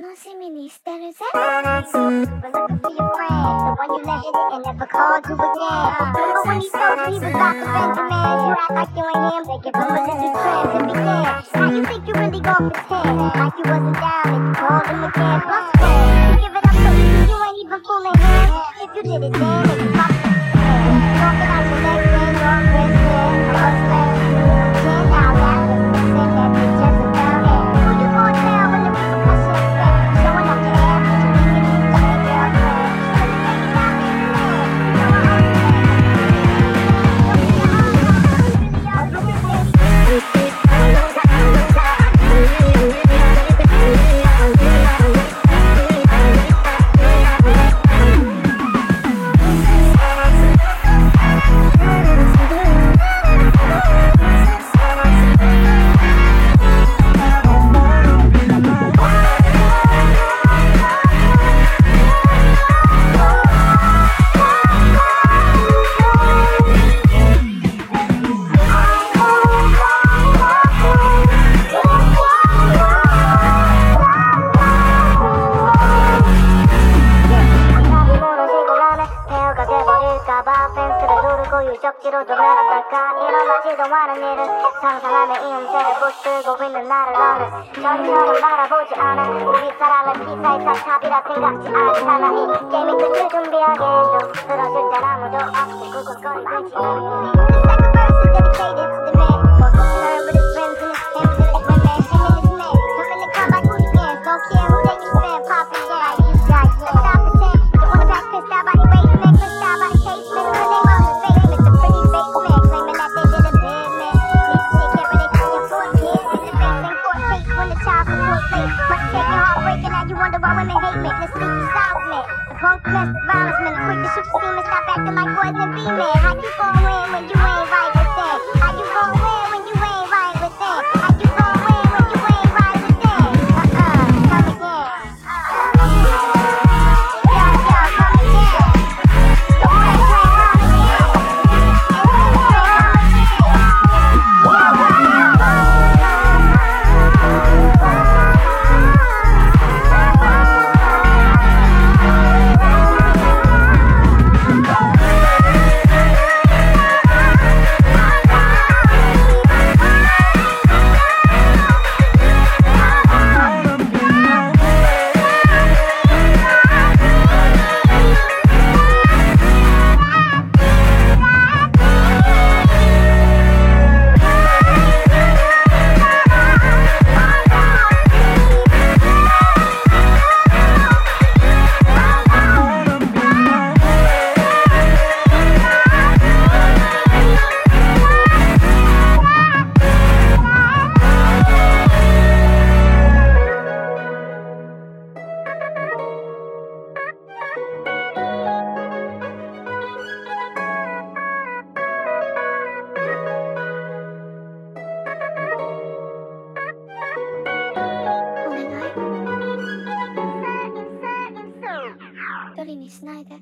楽しみにしてるぜ But looking for your friend The one you let hit it and never called you again But when you told you he was about to Benjamin You act like you ain't him They give him a little trend to begin Now you think you really gon' pretend Like you wasn't down and you called him again Plus friend You give it up so easy you ain't even fooling him If you did it then 적지로 좀 내려갈까 이런 맛이 더 많은 일은 상상하며 이 음색을 부수고 있는 나를 너는 전처럼 바라보지 않아. 우리 사랑은 기사의 탑탑이라 생각지 않잖아. 이 게임의 끝을 준비하게 해줘. 들어줄 땐 아무도 없이 The second Let's the south man The punk domestic violence man Quick to shoot your steam and stop acting like boys and be men How you gon' win when you ain't right neither